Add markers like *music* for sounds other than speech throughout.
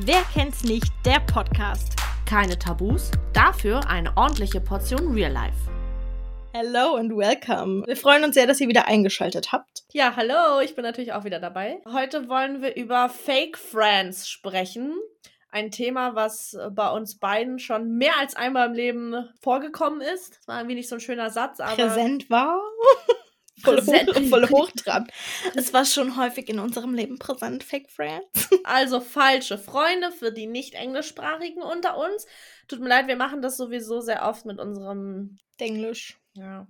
Wer kennt's nicht? Der Podcast. Keine Tabus, dafür eine ordentliche Portion Real Life. Hello and welcome. Wir freuen uns sehr, dass ihr wieder eingeschaltet habt. Ja, hallo, ich bin natürlich auch wieder dabei. Heute wollen wir über Fake Friends sprechen. Ein Thema, was bei uns beiden schon mehr als einmal im Leben vorgekommen ist. Das war irgendwie nicht so ein schöner Satz, aber. Präsent war. *laughs* voll, hoch, voll *laughs* hoch dran. Es war schon häufig in unserem Leben präsent, Fake Friends. *laughs* Also falsche Freunde für die nicht englischsprachigen unter uns. Tut mir leid, wir machen das sowieso sehr oft mit unserem Englisch. Ja.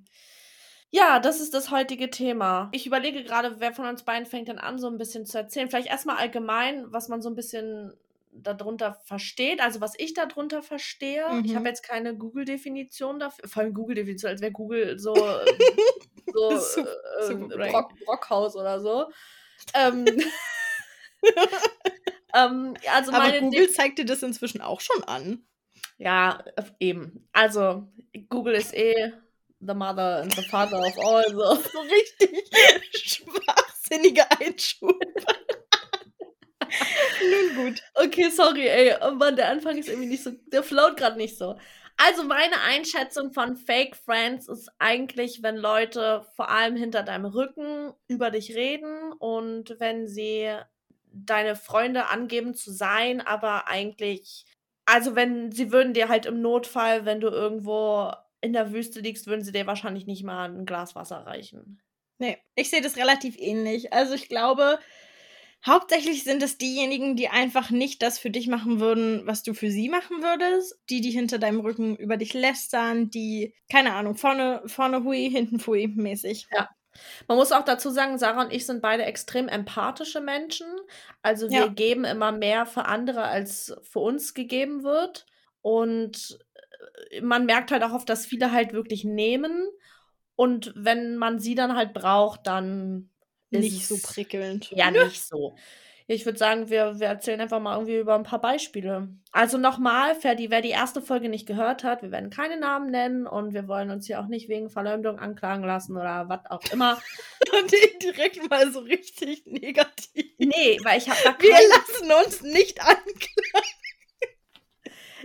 Ja, das ist das heutige Thema. Ich überlege gerade, wer von uns beiden fängt dann an, so ein bisschen zu erzählen. Vielleicht erstmal allgemein, was man so ein bisschen darunter versteht, also was ich darunter verstehe. Mhm. Ich habe jetzt keine Google-Definition dafür, vor allem Google-Definition, als wäre Google so, *laughs* so *laughs* super, äh, super Brock, Brockhaus oder so. *laughs* ähm, *laughs* ähm, also Aber Google zeigt dir das inzwischen auch schon an. Ja, eben. Also, Google ist eh the mother and the father of all. So, so richtig schwachsinnige Einschub. Nun gut. Okay, sorry, ey. Mann, der Anfang ist irgendwie nicht so. Der float gerade nicht so. Also, meine Einschätzung von Fake Friends ist eigentlich, wenn Leute vor allem hinter deinem Rücken über dich reden und wenn sie deine Freunde angeben zu sein, aber eigentlich. Also, wenn sie würden dir halt im Notfall, wenn du irgendwo in der Wüste liegst, würden sie dir wahrscheinlich nicht mal ein Glas Wasser reichen. Nee, ich sehe das relativ ähnlich. Also ich glaube, hauptsächlich sind es diejenigen, die einfach nicht das für dich machen würden, was du für sie machen würdest. Die, die hinter deinem Rücken über dich lästern, die, keine Ahnung, vorne, vorne hui, hinten fui mäßig. Ja. Man muss auch dazu sagen, Sarah und ich sind beide extrem empathische Menschen. Also wir ja. geben immer mehr für andere, als für uns gegeben wird. Und man merkt halt auch oft, dass viele halt wirklich nehmen. Und wenn man sie dann halt braucht, dann nicht so prickelnd. Ja, nicht so. Ich würde sagen, wir, wir erzählen einfach mal irgendwie über ein paar Beispiele. Also nochmal, wer die, wer die erste Folge nicht gehört hat, wir werden keine Namen nennen und wir wollen uns hier auch nicht wegen Verleumdung anklagen lassen oder was auch immer. *laughs* und direkt mal so richtig negativ. Nee, weil ich habe da Wir lassen uns nicht anklagen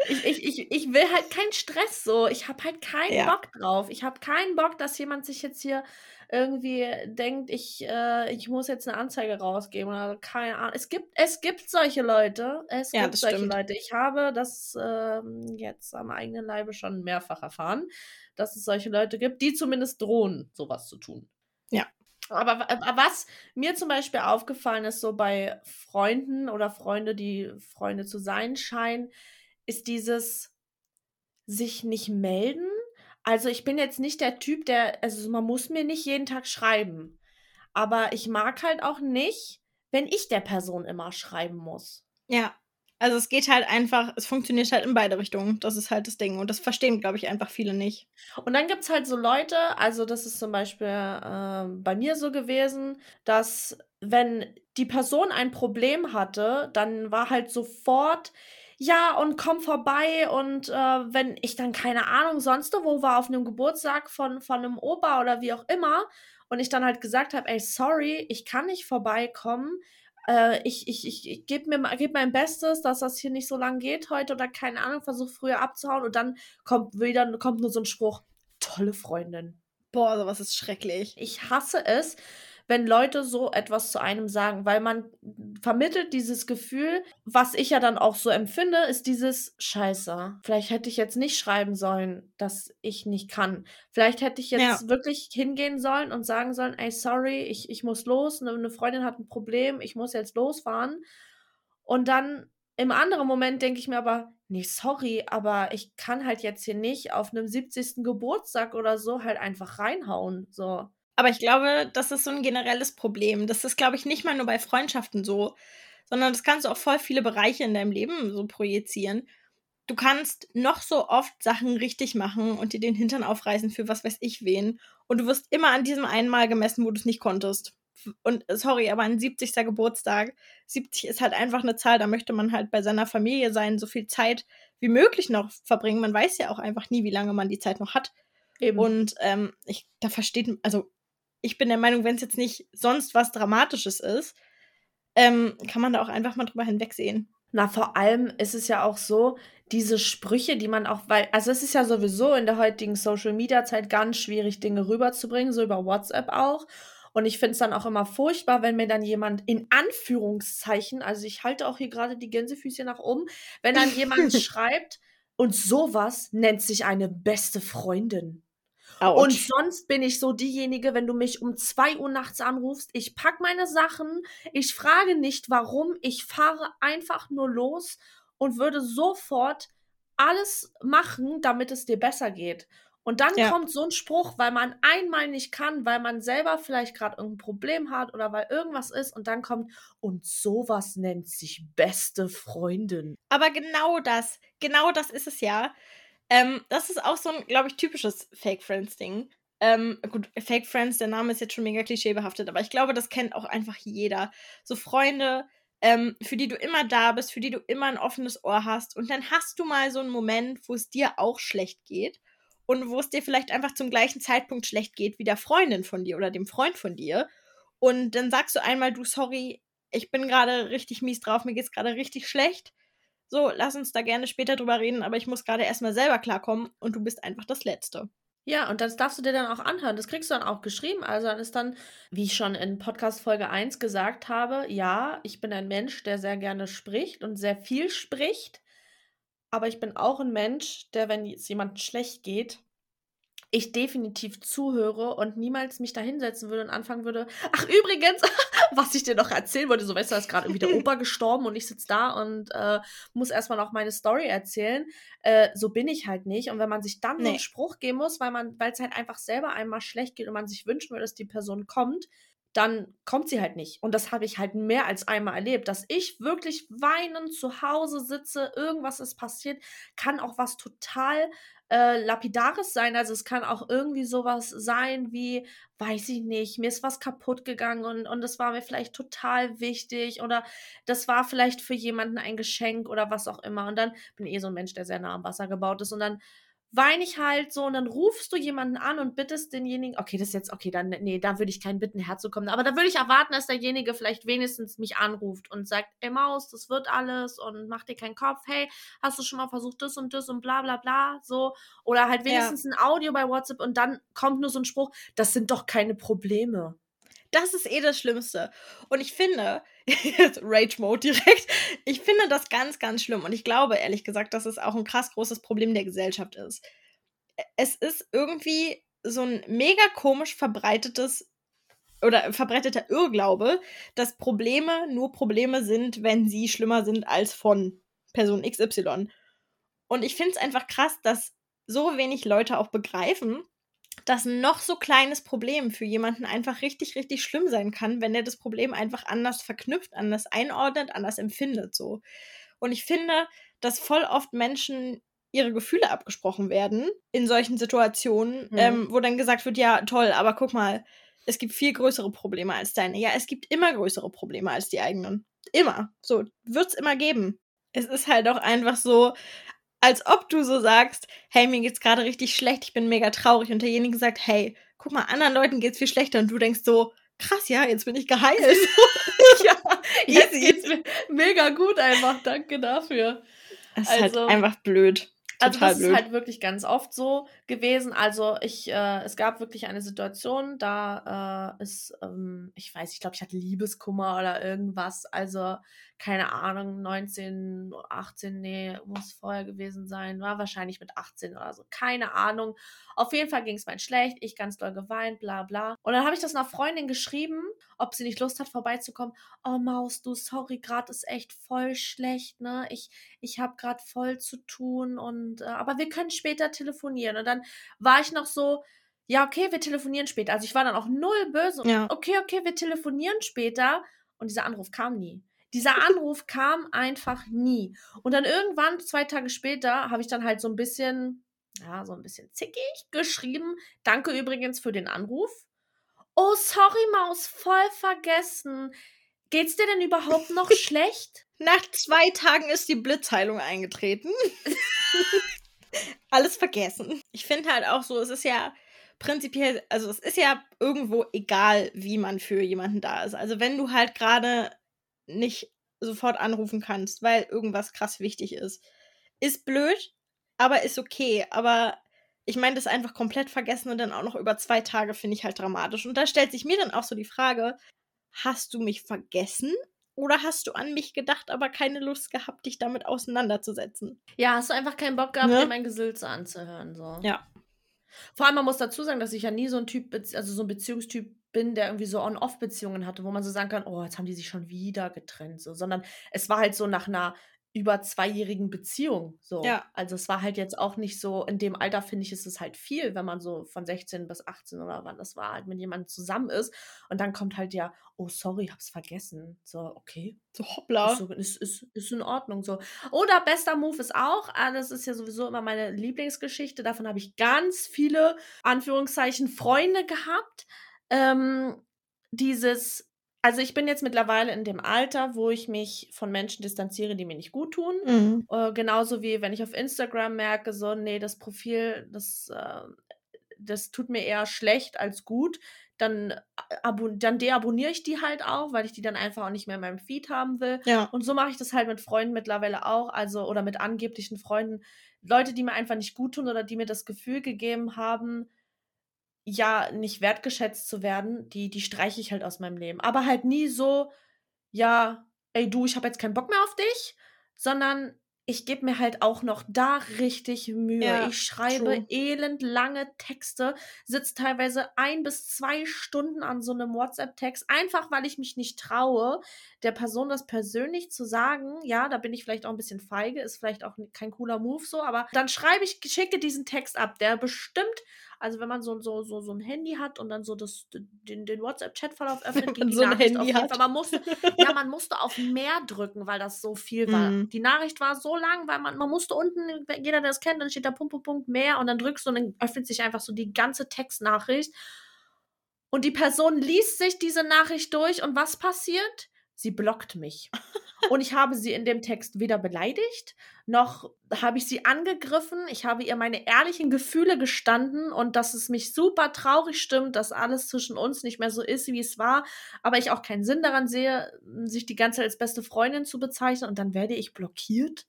ich, ich, ich, ich will halt keinen Stress so. Ich habe halt keinen ja. Bock drauf. Ich habe keinen Bock, dass jemand sich jetzt hier irgendwie denkt, ich, äh, ich muss jetzt eine Anzeige rausgeben oder keine Ahnung. Es gibt, es gibt solche Leute. Es ja, gibt solche stimmt. Leute. Ich habe das äh, jetzt am eigenen Leibe schon mehrfach erfahren, dass es solche Leute gibt, die zumindest drohen, sowas zu tun. Ja. Aber was mir zum Beispiel aufgefallen ist, so bei Freunden oder Freunde, die Freunde zu sein scheinen, ist dieses sich nicht melden. Also ich bin jetzt nicht der Typ, der, also man muss mir nicht jeden Tag schreiben. Aber ich mag halt auch nicht, wenn ich der Person immer schreiben muss. Ja. Also es geht halt einfach, es funktioniert halt in beide Richtungen. Das ist halt das Ding. Und das verstehen, glaube ich, einfach viele nicht. Und dann gibt es halt so Leute, also das ist zum Beispiel äh, bei mir so gewesen, dass wenn die Person ein Problem hatte, dann war halt sofort, ja, und komm vorbei und äh, wenn ich dann keine Ahnung sonst wo war, auf einem Geburtstag von, von einem Opa oder wie auch immer und ich dann halt gesagt habe, ey, sorry, ich kann nicht vorbeikommen, äh, ich, ich, ich, ich gebe mir geb mein Bestes, dass das hier nicht so lang geht heute oder keine Ahnung, versuche früher abzuhauen und dann kommt wieder kommt nur so ein Spruch, tolle Freundin. Boah, sowas ist schrecklich. Ich hasse es, wenn Leute so etwas zu einem sagen, weil man vermittelt dieses Gefühl, was ich ja dann auch so empfinde, ist dieses Scheiße. Vielleicht hätte ich jetzt nicht schreiben sollen, dass ich nicht kann. Vielleicht hätte ich jetzt ja. wirklich hingehen sollen und sagen sollen, ey, sorry, ich, ich muss los, eine Freundin hat ein Problem, ich muss jetzt losfahren. Und dann im anderen Moment denke ich mir aber, nee, sorry, aber ich kann halt jetzt hier nicht auf einem 70. Geburtstag oder so halt einfach reinhauen. So. Aber ich glaube, das ist so ein generelles Problem. Das ist, glaube ich, nicht mal nur bei Freundschaften so, sondern das kannst du auch voll viele Bereiche in deinem Leben so projizieren. Du kannst noch so oft Sachen richtig machen und dir den Hintern aufreißen für was weiß ich wen. Und du wirst immer an diesem einen Mal gemessen, wo du es nicht konntest. Und sorry, aber ein 70. Geburtstag, 70 ist halt einfach eine Zahl, da möchte man halt bei seiner Familie sein, so viel Zeit wie möglich noch verbringen. Man weiß ja auch einfach nie, wie lange man die Zeit noch hat. Eben. Und ähm, ich, da versteht, also ich bin der Meinung, wenn es jetzt nicht sonst was Dramatisches ist, ähm, kann man da auch einfach mal drüber hinwegsehen. Na, vor allem ist es ja auch so, diese Sprüche, die man auch, weil, also es ist ja sowieso in der heutigen Social Media Zeit ganz schwierig, Dinge rüberzubringen, so über WhatsApp auch. Und ich finde es dann auch immer furchtbar, wenn mir dann jemand in Anführungszeichen, also ich halte auch hier gerade die Gänsefüßchen nach oben, wenn dann jemand *laughs* schreibt, und sowas nennt sich eine beste Freundin. Ouch. Und sonst bin ich so diejenige, wenn du mich um zwei Uhr nachts anrufst, ich pack meine Sachen, ich frage nicht warum, ich fahre einfach nur los und würde sofort alles machen, damit es dir besser geht. Und dann ja. kommt so ein Spruch, weil man einmal nicht kann, weil man selber vielleicht gerade irgendein Problem hat oder weil irgendwas ist und dann kommt, und sowas nennt sich beste Freundin. Aber genau das, genau das ist es ja. Ähm, das ist auch so ein, glaube ich, typisches Fake Friends-Ding. Ähm, gut, Fake Friends, der Name ist jetzt schon mega klischeebehaftet, aber ich glaube, das kennt auch einfach jeder. So Freunde, ähm, für die du immer da bist, für die du immer ein offenes Ohr hast. Und dann hast du mal so einen Moment, wo es dir auch schlecht geht und wo es dir vielleicht einfach zum gleichen Zeitpunkt schlecht geht wie der Freundin von dir oder dem Freund von dir. Und dann sagst du einmal, du, sorry, ich bin gerade richtig mies drauf, mir geht's gerade richtig schlecht. So, lass uns da gerne später drüber reden, aber ich muss gerade erstmal selber klarkommen und du bist einfach das Letzte. Ja, und das darfst du dir dann auch anhören. Das kriegst du dann auch geschrieben. Also dann ist dann, wie ich schon in Podcast Folge 1 gesagt habe, ja, ich bin ein Mensch, der sehr gerne spricht und sehr viel spricht. Aber ich bin auch ein Mensch, der, wenn es jemandem schlecht geht, ich definitiv zuhöre und niemals mich da hinsetzen würde und anfangen würde, ach übrigens, *laughs* was ich dir noch erzählen wollte, so weißt du, da ist gerade irgendwie der *laughs* Opa gestorben und ich sitze da und äh, muss erstmal noch meine Story erzählen. Äh, so bin ich halt nicht. Und wenn man sich dann nee. einen Spruch geben muss, weil man, weil es halt einfach selber einmal schlecht geht und man sich wünschen würde, dass die Person kommt, dann kommt sie halt nicht. Und das habe ich halt mehr als einmal erlebt, dass ich wirklich weinend zu Hause sitze, irgendwas ist passiert, kann auch was total äh, Lapidares sein. Also es kann auch irgendwie sowas sein wie, weiß ich nicht, mir ist was kaputt gegangen und, und das war mir vielleicht total wichtig oder das war vielleicht für jemanden ein Geschenk oder was auch immer. Und dann bin ich eh so ein Mensch, der sehr nah am Wasser gebaut ist und dann weine ich halt so und dann rufst du jemanden an und bittest denjenigen, okay, das ist jetzt, okay, dann, nee, da würde ich keinen bitten, herzukommen. Aber da würde ich erwarten, dass derjenige vielleicht wenigstens mich anruft und sagt, ey Maus, das wird alles und mach dir keinen Kopf, hey, hast du schon mal versucht, das und das und bla bla bla, so. Oder halt wenigstens ja. ein Audio bei WhatsApp und dann kommt nur so ein Spruch, das sind doch keine Probleme. Das ist eh das Schlimmste. Und ich finde, *laughs* Rage Mode direkt, ich finde das ganz, ganz schlimm. Und ich glaube, ehrlich gesagt, dass es auch ein krass großes Problem der Gesellschaft ist. Es ist irgendwie so ein mega komisch verbreitetes oder verbreiteter Irrglaube, dass Probleme nur Probleme sind, wenn sie schlimmer sind als von Person XY. Und ich finde es einfach krass, dass so wenig Leute auch begreifen, dass ein noch so kleines Problem für jemanden einfach richtig, richtig schlimm sein kann, wenn er das Problem einfach anders verknüpft, anders einordnet, anders empfindet. So. Und ich finde, dass voll oft Menschen ihre Gefühle abgesprochen werden in solchen Situationen, mhm. ähm, wo dann gesagt wird, ja, toll, aber guck mal, es gibt viel größere Probleme als deine. Ja, es gibt immer größere Probleme als die eigenen. Immer. So, wird es immer geben. Es ist halt auch einfach so, als ob du so sagst, hey, mir geht's gerade richtig schlecht, ich bin mega traurig und derjenige sagt, hey, guck mal, anderen Leuten geht's viel schlechter und du denkst so, krass, ja, jetzt bin ich geheilt. *laughs* *laughs* ja, jetzt geht's mir mega gut einfach, danke dafür. Es ist halt also, halt einfach blöd. Also das blöd. ist halt wirklich ganz oft so gewesen. Also ich, äh, es gab wirklich eine Situation, da äh, ist, ähm, ich weiß, ich glaube, ich hatte Liebeskummer oder irgendwas. Also keine Ahnung, 19, 18, nee, muss vorher gewesen sein, war wahrscheinlich mit 18 oder so, keine Ahnung. Auf jeden Fall ging es mir schlecht, ich ganz doll geweint, bla bla. Und dann habe ich das einer Freundin geschrieben, ob sie nicht Lust hat, vorbeizukommen. Oh Maus, du, sorry, gerade ist echt voll schlecht, ne? Ich, ich habe gerade voll zu tun und, äh, aber wir können später telefonieren. Und dann war ich noch so, ja, okay, wir telefonieren später. Also ich war dann auch null böse. Ja. Okay, okay, wir telefonieren später. Und dieser Anruf kam nie. Dieser *laughs* Anruf kam einfach nie. Und dann irgendwann, zwei Tage später, habe ich dann halt so ein bisschen, ja, so ein bisschen zickig geschrieben. Danke übrigens für den Anruf. Oh, sorry, Maus, voll vergessen. Geht's dir denn überhaupt *laughs* noch schlecht? Nach zwei Tagen ist die Blitzheilung eingetreten. *laughs* Alles vergessen. Ich finde halt auch so, es ist ja prinzipiell, also es ist ja irgendwo egal, wie man für jemanden da ist. Also wenn du halt gerade nicht sofort anrufen kannst, weil irgendwas krass wichtig ist. Ist blöd, aber ist okay. Aber ich meine, das einfach komplett vergessen und dann auch noch über zwei Tage finde ich halt dramatisch. Und da stellt sich mir dann auch so die Frage, hast du mich vergessen oder hast du an mich gedacht, aber keine Lust gehabt, dich damit auseinanderzusetzen? Ja, hast du einfach keinen Bock gehabt, ne? dir mein Gesülze anzuhören. So. Ja. Vor allem, man muss dazu sagen, dass ich ja nie so ein Typ, also so ein Beziehungstyp bin, der irgendwie so On-Off-Beziehungen hatte, wo man so sagen kann, oh, jetzt haben die sich schon wieder getrennt, so, sondern es war halt so nach einer über zweijährigen Beziehung. So. Ja. Also es war halt jetzt auch nicht so, in dem Alter finde ich, ist es halt viel, wenn man so von 16 bis 18 oder wann das war, halt mit jemandem zusammen ist. Und dann kommt halt ja, oh sorry, hab's vergessen. So, okay. So hoppla. Ist, so, ist, ist, ist in Ordnung so. Oder bester Move ist auch, ah, das ist ja sowieso immer meine Lieblingsgeschichte. Davon habe ich ganz viele, Anführungszeichen, Freunde gehabt. Ähm, dieses also ich bin jetzt mittlerweile in dem Alter, wo ich mich von Menschen distanziere, die mir nicht gut tun. Mhm. Äh, genauso wie wenn ich auf Instagram merke, so, nee, das Profil, das, äh, das tut mir eher schlecht als gut, dann, äh, dann deabonniere ich die halt auch, weil ich die dann einfach auch nicht mehr in meinem Feed haben will. Ja. Und so mache ich das halt mit Freunden mittlerweile auch, also oder mit angeblichen Freunden. Leute, die mir einfach nicht gut tun oder die mir das Gefühl gegeben haben, ja, nicht wertgeschätzt zu werden, die, die streiche ich halt aus meinem Leben. Aber halt nie so, ja, ey du, ich habe jetzt keinen Bock mehr auf dich, sondern ich gebe mir halt auch noch da richtig Mühe. Ja, ich schreibe true. elendlange Texte, sitze teilweise ein bis zwei Stunden an so einem WhatsApp-Text, einfach weil ich mich nicht traue, der Person das persönlich zu sagen. Ja, da bin ich vielleicht auch ein bisschen feige, ist vielleicht auch kein cooler Move so, aber dann schreibe ich, schicke diesen Text ab, der bestimmt also wenn man so, so, so, so ein Handy hat und dann so das, den, den WhatsApp-Chat-Verlauf *laughs* öffnet, geht die so Nachricht auf jeden Fall. Man musste, *laughs* ja, man musste auf mehr drücken, weil das so viel war. Mhm. Die Nachricht war so lang, weil man, man musste unten, jeder, der das kennt, dann steht da Punkt, Punkt, Punkt, mehr und dann drückst du und dann öffnet sich einfach so die ganze Textnachricht. Und die Person liest sich diese Nachricht durch und was passiert? Sie blockt mich. *laughs* Und ich habe sie in dem Text weder beleidigt, noch habe ich sie angegriffen. Ich habe ihr meine ehrlichen Gefühle gestanden und dass es mich super traurig stimmt, dass alles zwischen uns nicht mehr so ist, wie es war. Aber ich auch keinen Sinn daran sehe, sich die ganze Zeit als beste Freundin zu bezeichnen. Und dann werde ich blockiert.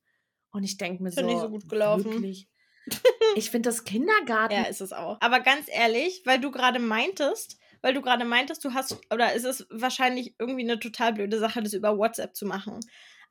Und ich denke mir so, nicht so gut gelaufen. Wirklich? *laughs* ich finde das Kindergarten. Ja, ist es auch. Aber ganz ehrlich, weil du gerade meintest, weil du gerade meintest, du hast, oder ist es wahrscheinlich irgendwie eine total blöde Sache, das über WhatsApp zu machen.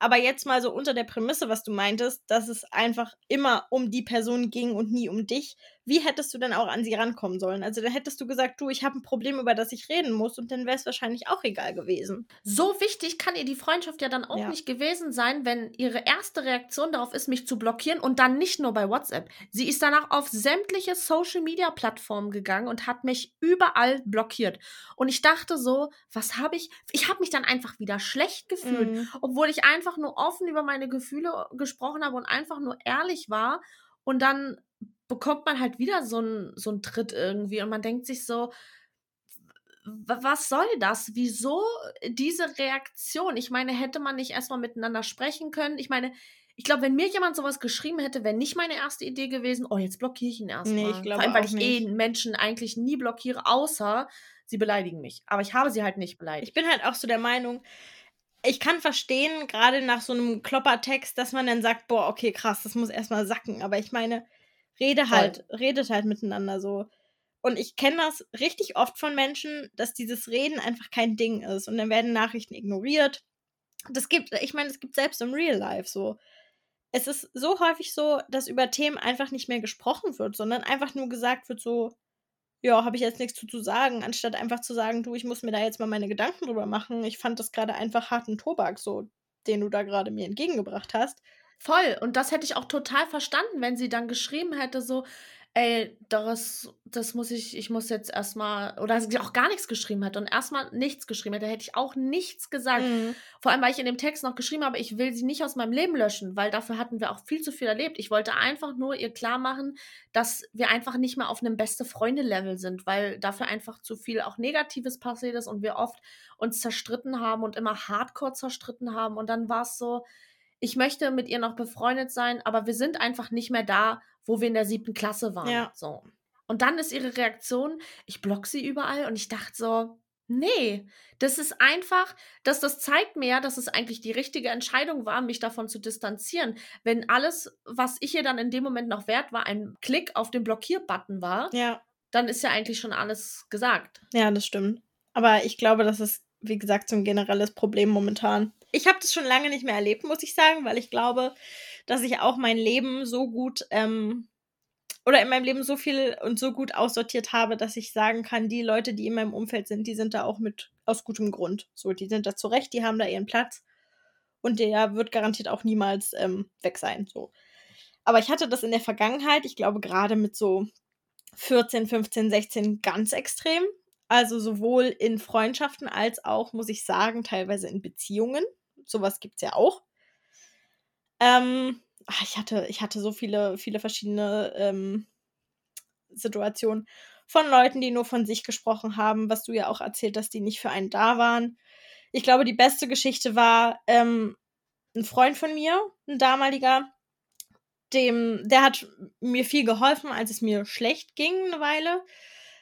Aber jetzt mal so unter der Prämisse, was du meintest, dass es einfach immer um die Person ging und nie um dich. Wie hättest du denn auch an sie rankommen sollen? Also dann hättest du gesagt, du, ich habe ein Problem, über das ich reden muss und dann wäre es wahrscheinlich auch egal gewesen. So wichtig kann ihr die Freundschaft ja dann auch Ja. nicht gewesen sein, wenn ihre erste Reaktion darauf ist, mich zu blockieren und dann nicht nur bei WhatsApp. Sie ist danach auf sämtliche Social-Media-Plattformen gegangen und hat mich überall blockiert. Und ich dachte so, was habe ich? Ich habe mich dann einfach wieder schlecht gefühlt, Mhm. obwohl ich einfach nur offen über meine Gefühle gesprochen habe und einfach nur ehrlich war. Und dann bekommt man halt wieder so einen so einen Tritt irgendwie und man denkt sich so, was soll das? Wieso diese Reaktion? Ich meine, hätte man nicht erstmal miteinander sprechen können? Ich meine, ich glaube, wenn mir jemand sowas geschrieben hätte, wäre nicht meine erste Idee gewesen, oh, jetzt blockiere ich ihn erstmal. Nee, ich glaube Vor allem, weil ich eh nicht. Menschen eigentlich nie blockiere, außer sie beleidigen mich. Aber ich habe sie halt nicht beleidigt. Ich bin halt auch so der Meinung, ich kann verstehen, gerade nach so einem Kloppertext, dass man dann sagt, boah, okay, krass, das muss erstmal sacken. Aber ich meine, rede Voll. halt, redet halt miteinander so. Und ich kenne das richtig oft von Menschen, dass dieses Reden einfach kein Ding ist. Und dann werden Nachrichten ignoriert. Das gibt, ich meine, es gibt selbst im Real Life so. Es ist so häufig so, dass über Themen einfach nicht mehr gesprochen wird, sondern einfach nur gesagt wird so, ja, habe ich jetzt nichts zu, zu sagen, anstatt einfach zu sagen, du, ich muss mir da jetzt mal meine Gedanken drüber machen. Ich fand das gerade einfach harten Tobak, so, den du da gerade mir entgegengebracht hast. Voll. Und das hätte ich auch total verstanden, wenn sie dann geschrieben hätte, so, ey, das, das muss ich, ich muss jetzt erstmal, oder sie auch gar nichts geschrieben hätte und erstmal nichts geschrieben hätte, hätte ich auch nichts gesagt. Mhm. Vor allem, weil ich in dem Text noch geschrieben habe, ich will sie nicht aus meinem Leben löschen, weil dafür hatten wir auch viel zu viel erlebt. Ich wollte einfach nur ihr klar machen, dass wir einfach nicht mehr auf einem beste Freunde-Level sind, weil dafür einfach zu viel auch Negatives passiert ist und wir oft uns zerstritten haben und immer hardcore zerstritten haben. Und dann war es so, ich möchte mit ihr noch befreundet sein, aber wir sind einfach nicht mehr da, wo wir in der siebten Klasse waren. Ja. So. Und dann ist ihre Reaktion, ich block sie überall und ich dachte so, Nee, das ist einfach, dass das zeigt mir, dass es eigentlich die richtige Entscheidung war, mich davon zu distanzieren. Wenn alles, was ich ihr dann in dem Moment noch wert war, ein Klick auf den Blockierbutton war, Ja. dann ist ja eigentlich schon alles gesagt. Ja, das stimmt. Aber ich glaube, das ist, wie gesagt, so ein generelles Problem momentan. Ich habe das schon lange nicht mehr erlebt, muss ich sagen, weil ich glaube, dass ich auch mein Leben so gut ähm, oder in meinem Leben so viel und so gut aussortiert habe, dass ich sagen kann, die Leute, die in meinem Umfeld sind, die sind da auch mit aus gutem Grund. So, die sind da zurecht, die haben da ihren Platz und der wird garantiert auch niemals ähm, weg sein. So. Aber ich hatte das in der Vergangenheit, ich glaube gerade mit so 14, 15, 16 ganz extrem. Also sowohl in Freundschaften als auch, muss ich sagen, teilweise in Beziehungen. Sowas gibt es ja auch. Ähm, ach, ich, hatte, ich hatte so viele, viele verschiedene ähm, Situationen von Leuten, die nur von sich gesprochen haben, was du ja auch erzählt hast, die nicht für einen da waren. Ich glaube, die beste Geschichte war ähm, ein Freund von mir, ein damaliger, dem, der hat mir viel geholfen, als es mir schlecht ging eine Weile.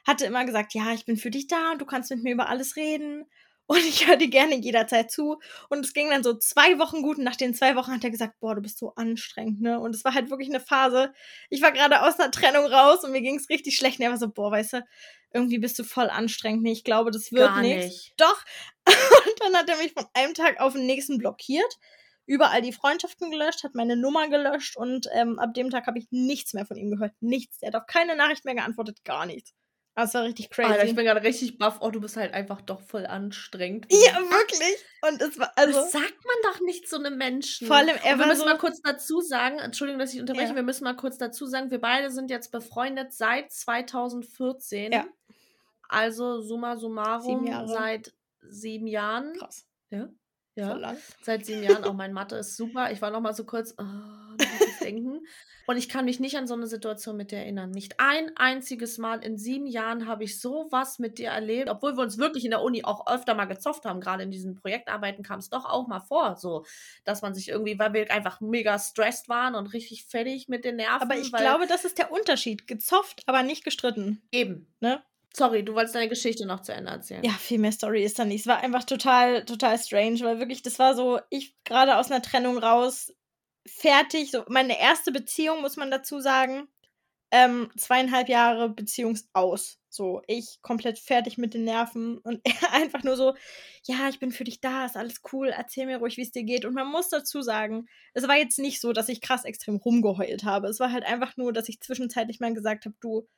Hatte immer gesagt, ja, ich bin für dich da und du kannst mit mir über alles reden. Und ich höre dir gerne jederzeit zu. Und es ging dann so zwei Wochen gut. Und nach den zwei Wochen hat er gesagt, boah, du bist so anstrengend, ne? Und es war halt wirklich eine Phase. Ich war gerade aus einer Trennung raus und mir ging es richtig schlecht. Und er war so, boah, weißt du, irgendwie bist du voll anstrengend. Nee, ich glaube, das wird Gar nichts. nicht. Doch. *laughs* Und dann hat er mich von einem Tag auf den nächsten blockiert. Überall die Freundschaften gelöscht, hat meine Nummer gelöscht und ähm, ab dem Tag habe ich nichts mehr von ihm gehört. Nichts. Er hat auf keine Nachricht mehr geantwortet, gar nichts. Das war richtig crazy. Alter, ich bin gerade richtig baff. Oh, du bist halt einfach doch voll anstrengend. ja, wirklich. Und es war, also. das sagt man doch nicht so einem Menschen. Vor allem, er wir müssen so- mal kurz dazu sagen, Entschuldigung, dass ich unterbreche, Ja. wir müssen mal kurz dazu sagen, wir beide sind jetzt befreundet seit 2014. Ja. Also summa summarum Sieben seit sieben Jahren. Krass. Ja. Ja. lang. Seit sieben Jahren. Auch mein Mathe ist super. Ich war noch mal so kurz, oh, noch mal kurz denken. Und ich kann mich nicht an so eine Situation mit dir erinnern. Nicht ein einziges Mal in sieben Jahren habe ich sowas mit dir erlebt, obwohl wir uns wirklich in der Uni auch öfter mal gezofft haben. Gerade in diesen Projektarbeiten kam es doch auch mal vor, so, dass man sich irgendwie, weil wir einfach mega stressed waren und richtig fertig mit den Nerven. Aber ich glaube, das ist der Unterschied. Gezofft, aber nicht gestritten. eben. Ne? Sorry, du wolltest deine Geschichte noch zu Ende erzählen. Ja, viel mehr Story ist da nicht. Es war einfach total, total strange, weil wirklich, das war so, ich gerade aus einer Trennung raus, fertig. So, meine erste Beziehung, muss man dazu sagen. Ähm, zweieinhalb Jahre Beziehungsaus. So, ich komplett fertig mit den Nerven und er *laughs* einfach nur so, ja, ich bin für dich da, ist alles cool, erzähl mir ruhig, wie es dir geht. Und man muss dazu sagen, es war jetzt nicht so, dass ich krass extrem rumgeheult habe. Es war halt einfach nur, dass ich zwischenzeitlich mal gesagt habe, du,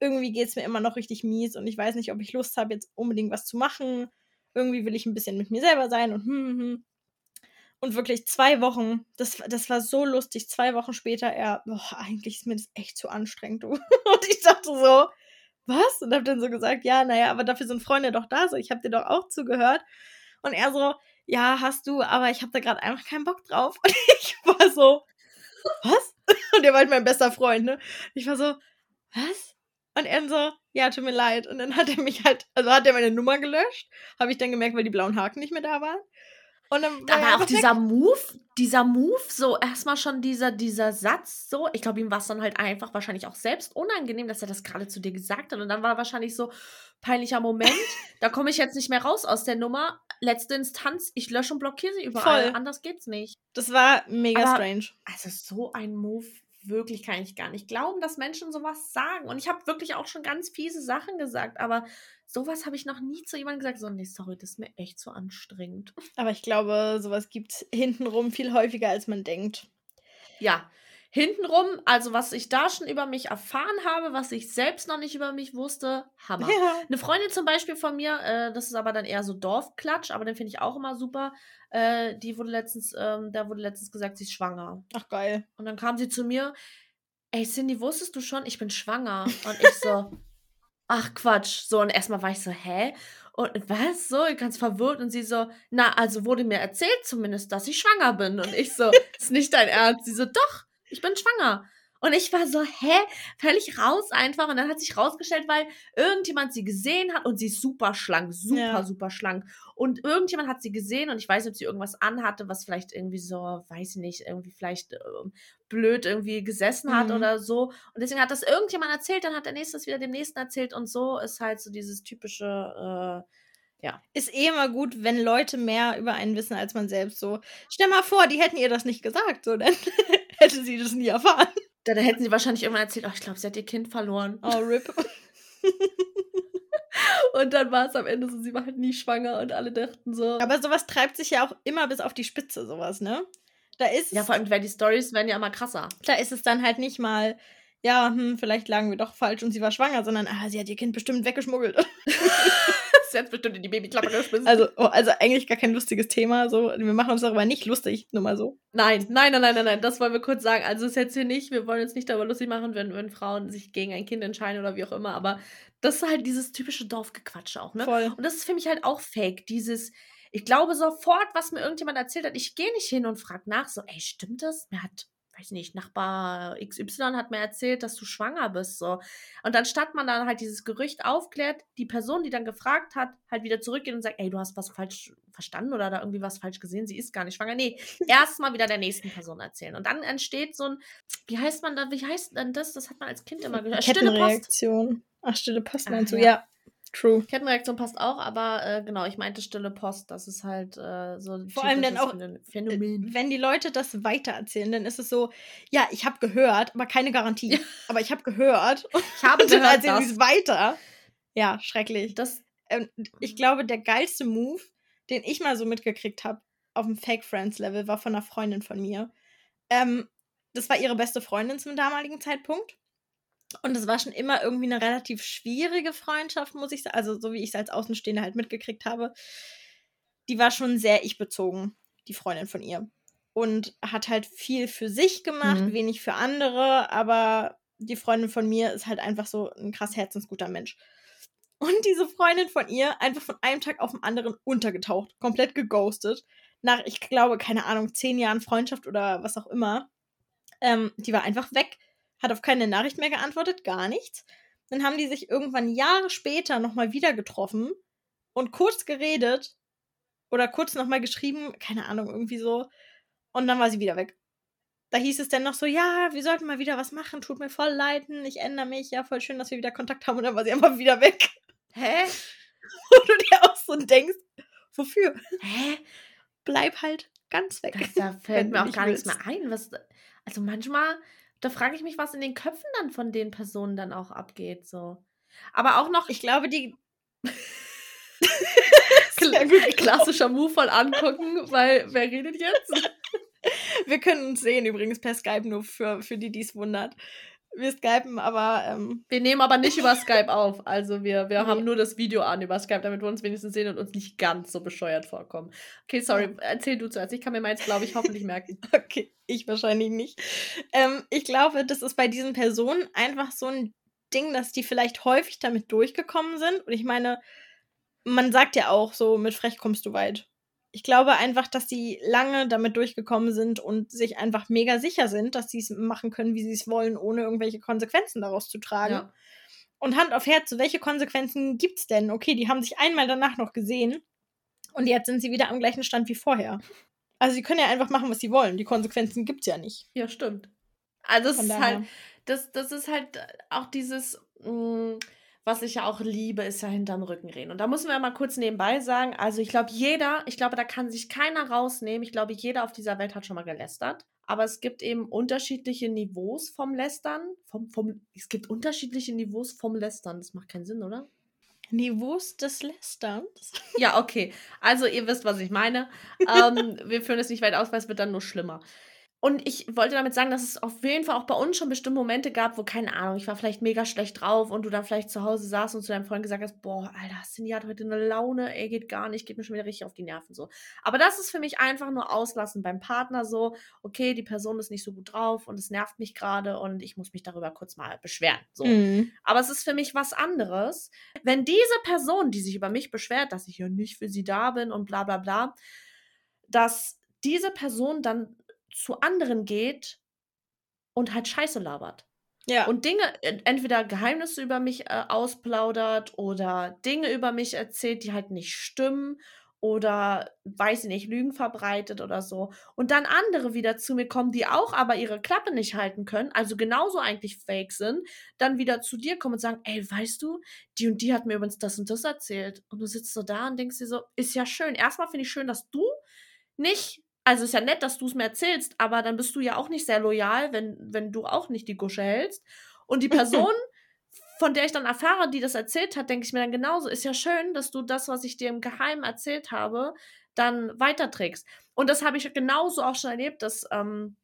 irgendwie geht es mir immer noch richtig mies und ich weiß nicht, ob ich Lust habe, jetzt unbedingt was zu machen. Irgendwie will ich ein bisschen mit mir selber sein und hm, hm, hm. Und wirklich zwei Wochen, das, das war so lustig. Zwei Wochen später, er, boah, eigentlich ist mir das echt zu anstrengend, du. *laughs* Und ich dachte so, was? Und hab dann so gesagt, ja, naja, aber dafür sind Freunde doch da, so, ich hab dir doch auch zugehört. Und er so, ja, hast du, aber ich hab da gerade einfach keinen Bock drauf. *laughs* Und ich war so, was? Und er war halt mein bester Freund, ne? Ich war so, was? Und er so, ja, tut mir leid. Und dann hat er mich halt, also hat er meine Nummer gelöscht. Habe ich dann gemerkt, weil die blauen Haken nicht mehr da waren. Und dann war er Aber auch einfach weg. dieser Move, dieser Move, so erstmal schon dieser, dieser Satz, so, ich glaube, ihm war es dann halt einfach wahrscheinlich auch selbst unangenehm, dass er das gerade zu dir gesagt hat. Und dann war wahrscheinlich so, peinlicher Moment, *laughs* da komme ich jetzt nicht mehr raus aus der Nummer. Letzte Instanz, ich lösche und blockiere sie überall. Voll. Anders geht's nicht. Das war mega Aber- strange. Also so ein Move, wirklich kann ich gar nicht glauben, dass Menschen sowas sagen. Und ich habe wirklich auch schon ganz fiese Sachen gesagt, aber sowas habe ich noch nie zu jemandem gesagt. So, nee, sorry, das ist mir echt zu anstrengend. Aber ich glaube, sowas gibt *laughs* hintenrum viel häufiger, als man denkt. Ja, hintenrum, also was ich da schon über mich erfahren habe, was ich selbst noch nicht über mich wusste, Hammer. Ja. Eine Freundin zum Beispiel von mir, äh, das ist aber dann eher so Dorfklatsch, aber den finde ich auch immer super. Äh, die wurde letztens, ähm, da wurde letztens gesagt, sie ist schwanger. Ach, geil. Und dann kam sie zu mir, ey Cindy, wusstest du schon, ich bin schwanger? Und ich so, *laughs* ach Quatsch. So, und erstmal war ich so, hä? Und was? So, ganz verwirrt. Und sie so, na, also wurde mir erzählt zumindest, dass ich schwanger bin. Und ich so, ist nicht dein Ernst? Sie so, doch, ich bin schwanger. Und ich war so, hä? Völlig raus einfach. Und dann hat sich rausgestellt, weil irgendjemand sie gesehen hat und sie ist super schlank, super, Ja. super schlank. Und irgendjemand hat sie gesehen und ich weiß nicht, ob sie irgendwas anhatte, was vielleicht irgendwie so, weiß ich nicht, irgendwie vielleicht ähm, blöd irgendwie gesessen hat Mhm. oder so. Und deswegen hat das irgendjemand erzählt, dann hat der nächste das wieder dem nächsten erzählt und so ist halt so dieses typische, äh, Ja. Ist eh immer gut, wenn Leute mehr über einen wissen als man selbst. So, stell mal vor, die hätten ihr das nicht gesagt, so, dann *laughs* hätte sie das nie erfahren. Dann hätten sie wahrscheinlich irgendwann erzählt, oh, ich glaube, sie hat ihr Kind verloren. Oh, RIP. *laughs* und dann war es am Ende so, sie war halt nie schwanger und alle dachten so. Aber sowas treibt sich ja auch immer bis auf die Spitze, sowas, ne? Da ist Ja, vor allem, weil die Stories werden ja immer krasser. Da ist es dann halt nicht mal, ja, hm, vielleicht lagen wir doch falsch und sie war schwanger, sondern, ah, sie hat ihr Kind bestimmt weggeschmuggelt. *laughs* sie hat bestimmt in die Babyklappe geschmissen. Also, oh, also eigentlich gar kein lustiges Thema. So. Wir machen uns darüber nicht lustig, nur mal so. Nein, nein, nein, nein, nein, nein, das wollen wir kurz sagen. Also ist jetzt hier nicht, wir wollen uns nicht darüber lustig machen, wenn, wenn Frauen sich gegen ein Kind entscheiden oder wie auch immer, aber das ist halt dieses typische Dorfgequatsche auch, ne? Voll. Und das ist für mich halt auch fake, dieses, ich glaube sofort, was mir irgendjemand erzählt hat, ich gehe nicht hin und frage nach, so, ey, stimmt das? Mir hat weiß nicht, Nachbar XY hat mir erzählt, dass du schwanger bist, so. Und anstatt man dann halt dieses Gerücht aufklärt, die Person, die dann gefragt hat, halt wieder zurückgeht und sagt, ey, du hast was falsch verstanden oder da irgendwie was falsch gesehen, sie ist gar nicht schwanger. Nee, *laughs* erstmal wieder der nächsten Person erzählen. Und dann entsteht so ein, wie heißt man da, wie heißt denn das? Das hat man als Kind immer gesagt. Stille Post. Ach, stille Post meinst du, ja. ja. True. Kettenreaktion passt auch, aber äh, genau, ich meinte stille Post, das ist halt äh, so ein Vor allem dann auch, Phänomen. Wenn die Leute das weitererzählen, dann ist es so, ja, ich habe gehört, aber keine Garantie. aber ich habe gehört. *laughs* Ich habe und dann erzählen sie es weiter. Ja, schrecklich. Das, ähm, ich glaube, der geilste Move, den ich mal so mitgekriegt habe, auf dem Fake Friends Level, war von einer Freundin von mir. Ähm, das war ihre beste Freundin zum damaligen Zeitpunkt. Und es war schon immer irgendwie eine relativ schwierige Freundschaft, muss ich sagen. Also, so wie ich es als Außenstehende halt mitgekriegt habe. Die war schon sehr ich-bezogen, die Freundin von ihr. Und hat halt viel für sich gemacht, mhm. wenig für andere, aber die Freundin von mir ist halt einfach so ein krass herzensguter Mensch. Und diese Freundin von ihr einfach von einem Tag auf den anderen untergetaucht, komplett geghostet. Nach, ich glaube, keine Ahnung, zehn Jahren Freundschaft oder was auch immer. Ähm, die war einfach weg hat auf keine Nachricht mehr geantwortet, gar nichts. Dann haben die sich irgendwann Jahre später nochmal wieder getroffen und kurz geredet oder kurz nochmal geschrieben, keine Ahnung, irgendwie so. Und dann war sie wieder weg. Da hieß es dann noch so, ja, wir sollten mal wieder was machen, tut mir voll leiden, ich ändere mich, ja, voll schön, dass wir wieder Kontakt haben. Und dann war sie einfach wieder weg. Hä? *laughs* Wo du dir auch so denkst, wofür? Hä? Bleib halt ganz weg. Das, da fällt mir auch gar willst. nichts mehr ein. Was, also manchmal da frage ich mich, was in den Köpfen dann von den Personen dann auch abgeht. So. Aber auch noch. Ich glaube, die. *laughs* Klassischer Move von angucken, weil wer redet jetzt? *laughs* Wir können uns sehen übrigens per Skype, nur für, für die, die es wundert wir skypen, aber. Ähm, wir nehmen aber nicht über Skype auf. Also wir, wir nee. haben nur das Video an über Skype, damit wir uns wenigstens sehen und uns nicht ganz so bescheuert vorkommen. Okay, sorry, erzähl du zuerst. Ich kann mir meins, glaube ich, hoffentlich merken. *laughs* okay, ich wahrscheinlich nicht. Ähm, ich glaube, das ist bei diesen Personen einfach so ein Ding, dass die vielleicht häufig damit durchgekommen sind. Und ich meine, man sagt ja auch so, mit frech kommst du weit ich glaube einfach, dass die lange damit durchgekommen sind und sich einfach mega sicher sind, dass sie es machen können, wie sie es wollen, ohne irgendwelche Konsequenzen daraus zu tragen. Ja. Und Hand auf Herz, welche Konsequenzen gibt es denn? Okay, die haben sich einmal danach noch gesehen und jetzt sind sie wieder am gleichen Stand wie vorher. Also sie können ja einfach machen, was sie wollen. Die Konsequenzen gibt es ja nicht. Ja, stimmt. Also es ist halt, das, das ist halt auch dieses. Mh, mm, was ich ja auch liebe, ist ja hinterm Rücken reden. Und da müssen wir mal kurz nebenbei sagen, also ich glaube, jeder, ich glaube, da kann sich keiner rausnehmen. Ich glaube, jeder auf dieser Welt hat schon mal gelästert. Aber es gibt eben unterschiedliche Niveaus vom Lästern. Vom, vom, es gibt unterschiedliche Niveaus vom Lästern. Das macht keinen Sinn, oder? Niveaus des Lästerns? *laughs* Ja, okay. Also ihr wisst, was ich meine. ähm, wir führen es nicht weit aus, weil es wird dann nur schlimmer. Und ich wollte damit sagen, dass es auf jeden Fall auch bei uns schon bestimmte Momente gab, wo, keine Ahnung, ich war vielleicht mega schlecht drauf und du dann vielleicht zu Hause saßt und zu deinem Freund gesagt hast, boah, Alter, Cindy hat heute eine Laune, ey, geht gar nicht, geht mir schon wieder richtig auf die Nerven so. Aber das ist für mich einfach nur auslassen beim Partner so, okay, die Person ist nicht so gut drauf und es nervt mich gerade und ich muss mich darüber kurz mal beschweren. So. Mhm. Aber es ist für mich was anderes, wenn diese Person, die sich über mich beschwert, dass ich ja nicht für sie da bin und bla bla bla, dass diese Person dann zu anderen geht und halt Scheiße labert. Ja. Und Dinge, entweder Geheimnisse über mich äh, ausplaudert oder Dinge über mich erzählt, die halt nicht stimmen oder weiß ich nicht, Lügen verbreitet oder so. Und dann andere wieder zu mir kommen, die auch aber ihre Klappe nicht halten können, also genauso eigentlich fake sind, dann wieder zu dir kommen und sagen, ey, weißt du, die und die hat mir übrigens das und das erzählt. Und du sitzt so da und denkst dir so, ist ja schön. Erstmal finde ich schön, dass du nicht, also ist ja nett, dass du es mir erzählst, aber dann bist du ja auch nicht sehr loyal, wenn, wenn du auch nicht die Gusche hältst. Und die *laughs* Person von der ich dann erfahre, die das erzählt hat, denke ich mir dann genauso, ist ja schön, dass du das, was ich dir im Geheimen erzählt habe, dann weiterträgst. Und das habe ich genauso auch schon erlebt, dass, ähm,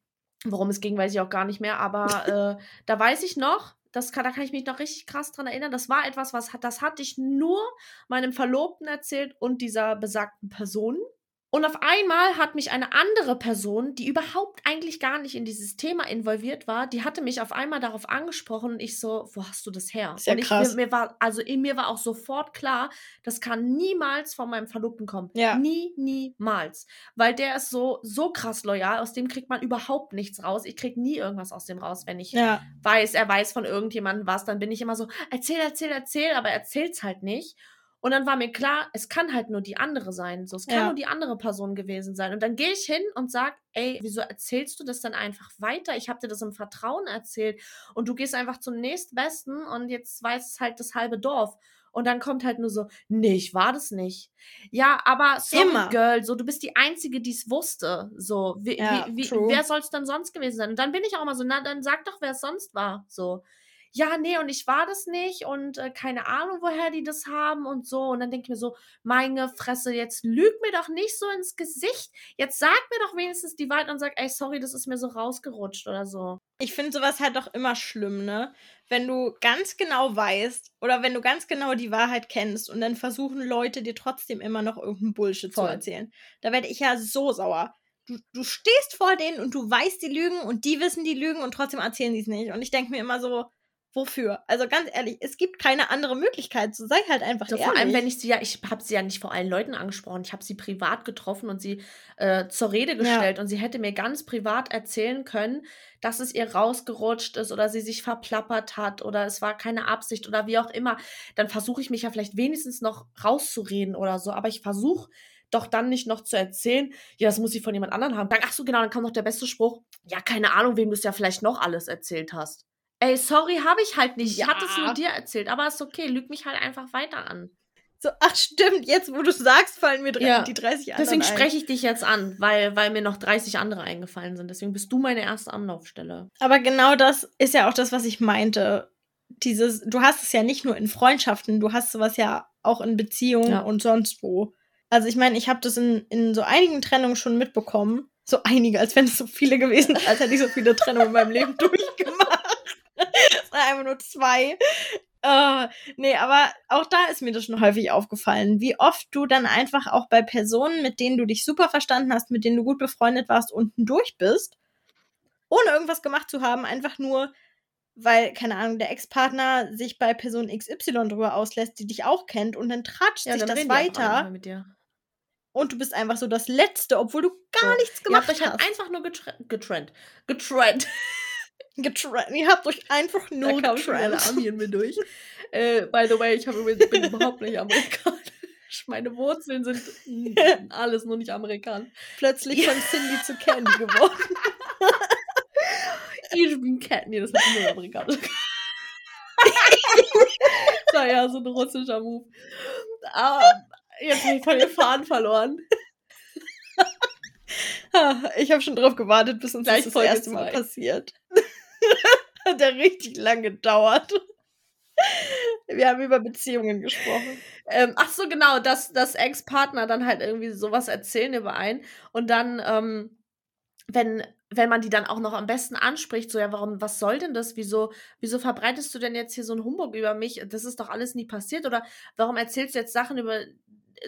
worum es ging, weiß ich auch gar nicht mehr, aber *laughs* äh, da weiß ich noch, das kann, da kann ich mich noch richtig krass dran erinnern. Das war etwas, was das hatte ich nur meinem Verlobten erzählt und dieser besagten Person. Und auf einmal hat mich eine andere Person, die überhaupt eigentlich gar nicht in dieses Thema involviert war, die hatte mich auf einmal darauf angesprochen und ich so, wo hast du das her? Sehr und ich, krass. Mir, mir, war, also in mir war auch sofort klar, das kann niemals von meinem Verlobten kommen. Ja. Nie, niemals. Weil der ist so, so krass loyal, aus dem kriegt man überhaupt nichts raus. Ich krieg nie irgendwas aus dem raus, wenn ich Ja. weiß, er weiß von irgendjemandem was, dann bin ich immer so, erzähl, erzähl, erzähl, aber er erzähl's halt nicht. Und dann war mir klar, es kann halt nur die andere sein. So, es kann Ja. nur die andere Person gewesen sein. Und dann gehe ich hin und sag, ey, wieso erzählst du das dann einfach weiter? Ich habe dir das im Vertrauen erzählt und du gehst einfach zum nächstbesten und jetzt weiß es halt das halbe Dorf. Und dann kommt halt nur so, nee, ich war das nicht. Ja, aber sorry, Immer. Girl, so, du bist die Einzige, die es wusste. So, wie, Ja, wie, wie, wer soll es dann sonst gewesen sein? Und dann bin ich auch immer so, na, dann sag doch, wer es sonst war. So ja, nee, und ich war das nicht und äh, keine Ahnung, woher die das haben und so. Und dann denke ich mir so, meine Fresse, jetzt lüg mir doch nicht so ins Gesicht. Jetzt sag mir doch wenigstens die Wahrheit und sag, ey, sorry, das ist mir so rausgerutscht oder so. Ich finde sowas halt doch immer schlimm, ne? Wenn du ganz genau weißt oder wenn du ganz genau die Wahrheit kennst und dann versuchen Leute dir trotzdem immer noch irgendeinen Bullshit Voll. zu erzählen. Da werde ich ja so sauer. Du, du stehst vor denen und du weißt die Lügen und die wissen die Lügen und trotzdem erzählen die es nicht. Und ich denke mir immer so, wofür? Also ganz ehrlich, es gibt keine andere Möglichkeit. So sei halt einfach So, ehrlich. vor allem, wenn ich sie ja, ich habe sie ja nicht vor allen Leuten angesprochen. Ich habe sie privat getroffen und sie äh, zur Rede gestellt und sie hätte mir ganz privat erzählen können, dass es ihr rausgerutscht ist oder sie sich verplappert hat oder es war keine Absicht oder wie auch immer. Dann versuche ich mich ja vielleicht wenigstens noch rauszureden oder so, aber ich versuche doch dann nicht noch zu erzählen, ja, das muss ich von jemand anderem haben. Dann, ach so, genau, dann kam noch der beste Spruch, ja, keine Ahnung, wem du es ja vielleicht noch alles erzählt hast. Ey, sorry, habe ich halt nicht. Ich hatte es Ja. nur dir erzählt, aber ist okay, lüg mich halt einfach weiter an. so, ach stimmt, jetzt wo du sagst, fallen mir Ja, die 30 anderen Deswegen spreche ich dich jetzt an, weil, weil mir noch 30 andere eingefallen sind. Deswegen bist du meine erste Anlaufstelle. Aber genau das ist ja auch das, was ich meinte. Dieses, du hast es ja nicht nur in Freundschaften, du hast sowas ja auch in Beziehungen Ja. und sonst wo. Also ich meine, ich habe das in, in so einigen Trennungen schon mitbekommen. So einige, als wenn es so viele gewesen als hätte ich so viele Trennungen in meinem Leben *laughs* durchgemacht. Waren einfach nur zwei. Äh, nee, aber auch da ist mir das schon häufig aufgefallen, wie oft du dann einfach auch bei Personen, mit denen du dich super verstanden hast, mit denen du gut befreundet warst, unten durch bist, ohne irgendwas gemacht zu haben, einfach nur, weil, keine Ahnung, der Ex-Partner sich bei Person XY drüber auslässt, die dich auch kennt, und dann tratscht sich das reden die auch einfach weiter mit dir. und du bist einfach so das Letzte, obwohl du gar So. nichts Ihr gemacht habt euch halt hast. einfach nur getrennt. Getrennt. Getrennt. Getrennt. Ihr habt euch einfach Da nur getrennt. Ami in mir durch. *laughs* äh, by the way, ich hab bin überhaupt nicht amerikanisch. Meine Wurzeln sind *laughs* alles nur nicht amerikanisch. Plötzlich von Cindy zu Candy geworden. *laughs* Ich bin Cat. Nee, das ist nur amerikanisch. das war ja so ein russischer Move. Aber jetzt habe ich von den Faden verloren. Ah, Ich habe schon drauf gewartet, bis uns Gleich das das erste Mal passiert. *laughs* Hat ja richtig lang gedauert. Wir haben über Beziehungen gesprochen. Ähm, ach so, genau, dass, dass Ex-Partner dann halt irgendwie sowas erzählen über einen und dann, ähm, wenn, wenn man die dann auch noch am besten anspricht, so, ja, warum, was soll denn das? Wieso, wieso verbreitest du denn jetzt hier so einen Humbug über mich? Das ist doch alles nie passiert. Oder warum erzählst du jetzt Sachen über,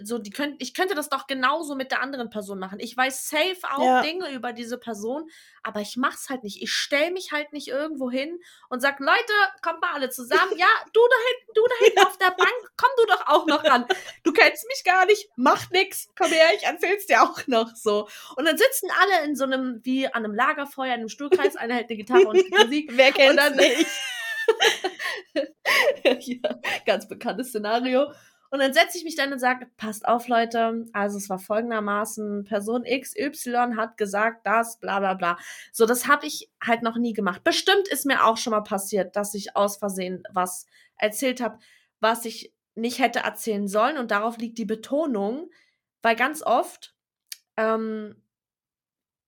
so, die könnt, ich könnte das doch genauso mit der anderen Person machen. Ich weiß safe auch Ja. Dinge über diese Person, aber ich mach's halt nicht. Ich stell mich halt nicht irgendwo hin und sag, Leute, kommt mal alle zusammen. Ja, du da hinten, du da hinten auf der *laughs* Bank, komm du doch auch noch ran. Du kennst mich gar nicht, macht nix, komm her, ich erzähl's dir auch noch so. Und dann sitzen alle in so einem, wie an einem Lagerfeuer, in einem Stuhlkreis, einer hält eine Gitarre und *laughs* Musik. Wer kennt's Und dann- nicht? *laughs* ja, ganz bekanntes Szenario. Und dann setze ich mich dann und sage, passt auf, Leute. Also es war folgendermaßen, Person XY hat gesagt, das, bla bla bla. So, das habe ich halt noch nie gemacht. Bestimmt ist mir auch schon mal passiert, dass ich aus Versehen was erzählt habe, was ich nicht hätte erzählen sollen. Und darauf liegt die Betonung, weil ganz oft, ähm,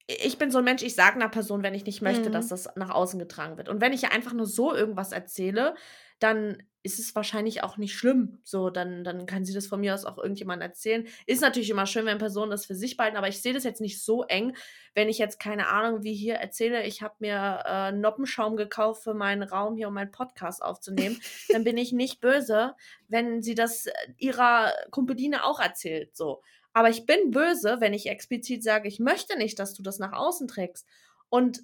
ich bin so ein Mensch, ich sage einer Person, wenn ich nicht möchte, mhm. dass das nach außen getragen wird. Und wenn ich einfach nur so irgendwas erzähle, dann ist es wahrscheinlich auch nicht schlimm. So, dann, dann kann sie das von mir aus auch irgendjemand erzählen. Ist natürlich immer schön, wenn Personen das für sich behalten, aber ich sehe das jetzt nicht so eng, wenn ich jetzt keine Ahnung, wie hier erzähle, ich habe mir äh, Noppenschaum gekauft für meinen Raum hier, um meinen Podcast aufzunehmen. *laughs* dann bin ich nicht böse, wenn sie das äh, ihrer Kumpeline auch erzählt. So. Aber ich bin böse, wenn ich explizit sage, ich möchte nicht, dass du das nach außen trägst. Und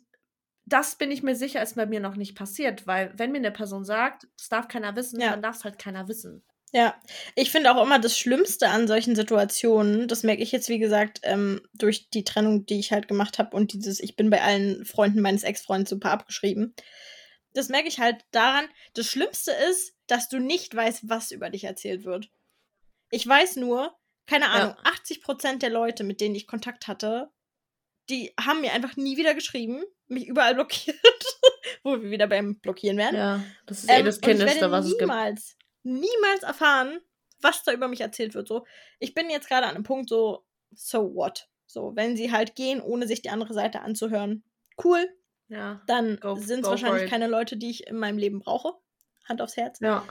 das bin ich mir sicher, ist bei mir noch nicht passiert, weil wenn mir eine Person sagt, das darf keiner wissen, ja. dann darf es halt keiner wissen. Ja, ich finde auch immer das Schlimmste an solchen Situationen, das merke ich jetzt, wie gesagt, ähm, durch die Trennung, die ich halt gemacht habe und dieses, ich bin bei allen Freunden meines Ex-Freundes super abgeschrieben. Das merke ich halt daran, das Schlimmste ist, dass du nicht weißt, was über dich erzählt wird. Ich weiß nur, keine Ahnung, ja. 80% der Leute, mit denen ich Kontakt hatte, die haben mir einfach nie wieder geschrieben, mich überall *laughs* blockiert, wo wir wieder beim Blockieren wären. Ja, das ist eh ähm, das Kinderste, was es gibt. Niemals, niemals erfahren, was da über mich erzählt wird. So, ich bin jetzt gerade an einem Punkt so, so what? So, wenn sie halt gehen, ohne sich die andere Seite anzuhören, cool. Ja. Dann sind es wahrscheinlich keine Leute, die ich in meinem Leben brauche. Hand aufs Herz. Ja.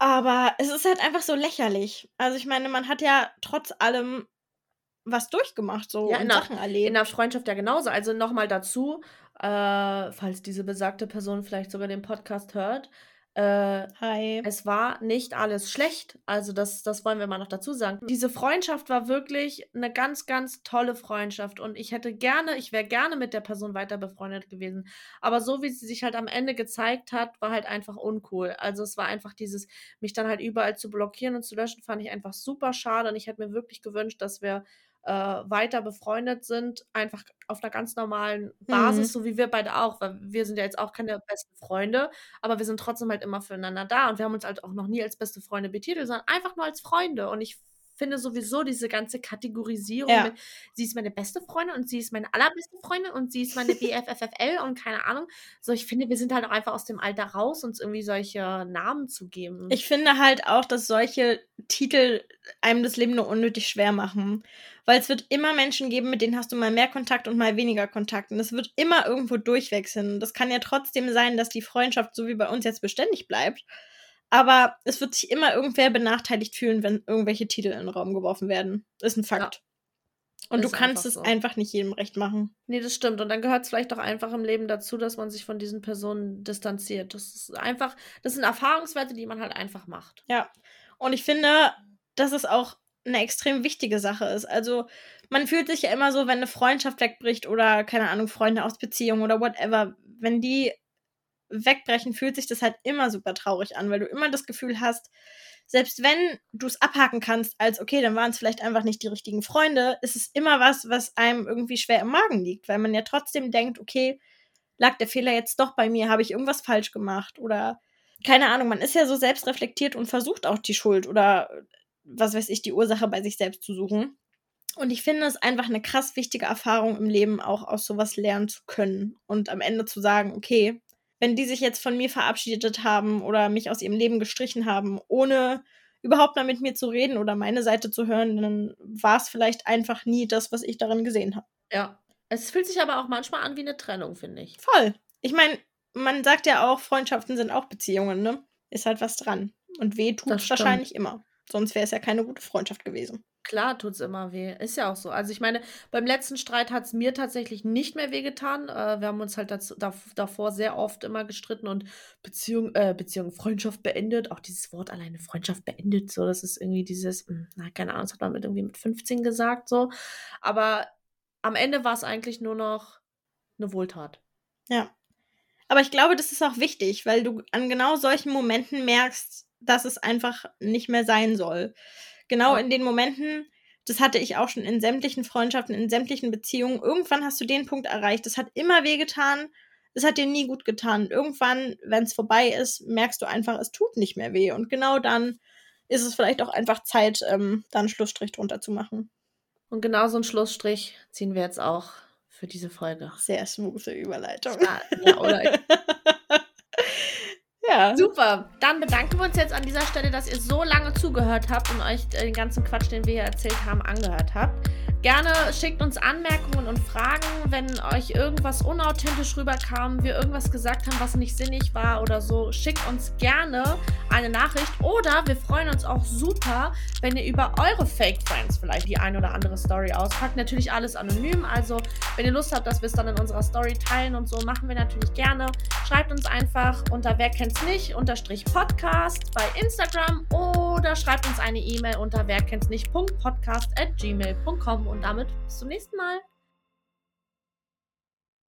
Aber es ist halt einfach so lächerlich. Also ich meine, man hat ja trotz allem was durchgemacht, so ja, in Sachen der, erlebt. In der Freundschaft ja genauso. Also nochmal dazu, äh, falls diese besagte Person vielleicht sogar den Podcast hört. Äh, Hi. Es war nicht alles schlecht. Also, das, das wollen wir mal noch dazu sagen. Diese Freundschaft war wirklich eine ganz, ganz tolle Freundschaft. Und ich hätte gerne, ich wäre gerne mit der Person weiter befreundet gewesen. Aber so wie sie sich halt am Ende gezeigt hat, war halt einfach uncool. Also, es war einfach dieses, mich dann halt überall zu blockieren und zu löschen, fand ich einfach super schade. Und ich hätte mir wirklich gewünscht, dass wir äh, weiter befreundet sind, einfach auf einer ganz normalen Basis, mhm. so wie wir beide auch, weil wir sind ja jetzt auch keine besten Freunde, aber wir sind trotzdem halt immer füreinander da und wir haben uns halt auch noch nie als beste Freunde betitelt, sondern einfach nur als Freunde und ich finde sowieso diese ganze Kategorisierung ja. mit, sie ist meine beste Freundin und sie ist meine allerbeste Freundin und sie ist meine BFFFL und keine Ahnung. So, ich finde, wir sind halt auch einfach aus dem Alter raus, uns irgendwie solche Namen zu geben. Ich finde halt auch, dass solche Titel einem das Leben nur unnötig schwer machen. Weil es wird immer Menschen geben, mit denen hast du mal mehr Kontakt und mal weniger Kontakt. Und es wird immer irgendwo durchwechseln. Das kann ja trotzdem sein, dass die Freundschaft, so wie bei uns jetzt, beständig bleibt. Aber es wird sich immer irgendwer benachteiligt fühlen, wenn irgendwelche Titel in den Raum geworfen werden. Ist ein Fakt. Ja. Und du kannst es so. einfach nicht jedem recht machen. Nee, das stimmt. Und dann gehört es vielleicht auch einfach im Leben dazu, dass man sich von diesen Personen distanziert. Das ist einfach, das sind Erfahrungswerte, die man halt einfach macht. Ja. Und ich finde, dass es auch eine extrem wichtige Sache ist. Also, man fühlt sich ja immer so, wenn eine Freundschaft wegbricht oder, keine Ahnung, Freunde aus Beziehung oder whatever, wenn die wegbrechen, fühlt sich das halt immer super traurig an, weil du immer das Gefühl hast, selbst wenn du es abhaken kannst, als okay, dann waren es vielleicht einfach nicht die richtigen Freunde, ist es immer was, was einem irgendwie schwer im Magen liegt, weil man ja trotzdem denkt, okay, lag der Fehler jetzt doch bei mir, habe ich irgendwas falsch gemacht oder keine Ahnung, man ist ja so selbstreflektiert und versucht auch die Schuld oder was weiß ich, die Ursache bei sich selbst zu suchen. Und ich finde es einfach eine krass wichtige Erfahrung im Leben, auch aus sowas lernen zu können und am Ende zu sagen, okay, wenn die sich jetzt von mir verabschiedet haben oder mich aus ihrem Leben gestrichen haben, ohne überhaupt mal mit mir zu reden oder meine Seite zu hören, dann war es vielleicht einfach nie das, was ich darin gesehen habe. Ja. Es fühlt sich aber auch manchmal an wie eine Trennung, finde ich. Voll. Ich meine, man sagt ja auch, Freundschaften sind auch Beziehungen, ne? Ist halt was dran. Und weh tut es wahrscheinlich immer. Sonst wäre es ja keine gute Freundschaft gewesen. Klar tut es immer weh. Ist ja auch so. Also ich meine, beim letzten Streit hat es mir tatsächlich nicht mehr wehgetan. Äh, wir haben uns halt dazu, da, davor sehr oft immer gestritten und Beziehung, äh, Beziehung, Freundschaft beendet. Auch dieses Wort alleine Freundschaft beendet, so, das ist irgendwie dieses, hm, na, keine Ahnung, das hat man mit irgendwie mit 15 gesagt, so. Aber am Ende war es eigentlich nur noch eine Wohltat. Ja. Aber ich glaube, das ist auch wichtig, weil du an genau solchen Momenten merkst, dass es einfach nicht mehr sein soll genau in den Momenten, das hatte ich auch schon in sämtlichen Freundschaften, in sämtlichen Beziehungen. Irgendwann hast du den Punkt erreicht. Das hat immer wehgetan. Es hat dir nie gut getan. Irgendwann, wenn es vorbei ist, merkst du einfach, es tut nicht mehr weh. Und genau dann ist es vielleicht auch einfach Zeit, ähm, da einen Schlussstrich drunter zu machen. Und genau so einen Schlussstrich ziehen wir jetzt auch für diese Folge. Sehr smooth Überleitung. Ja, ja oder? *laughs* ja. Super. Dann bedanken wir uns jetzt an dieser Stelle, dass ihr so lange zugehört habt und euch den ganzen Quatsch, den wir hier erzählt haben, angehört habt. Gerne schickt uns Anmerkungen und Fragen, wenn euch irgendwas unauthentisch rüberkam, wir irgendwas gesagt haben, was nicht sinnig war oder so. Schickt uns gerne eine Nachricht oder wir freuen uns auch super, wenn ihr über eure Fake Friends vielleicht die ein oder andere Story auspackt. Natürlich alles anonym, also wenn ihr Lust habt, dass wir es dann in unserer Story teilen und so, machen wir natürlich gerne. Schreibt uns einfach unter wer kennt's nicht unterstrich Podcast bei Instagram oder schreibt uns eine E-Mail unter wer kennt's nicht Podcast at gmail.com und damit bis zum nächsten Mal.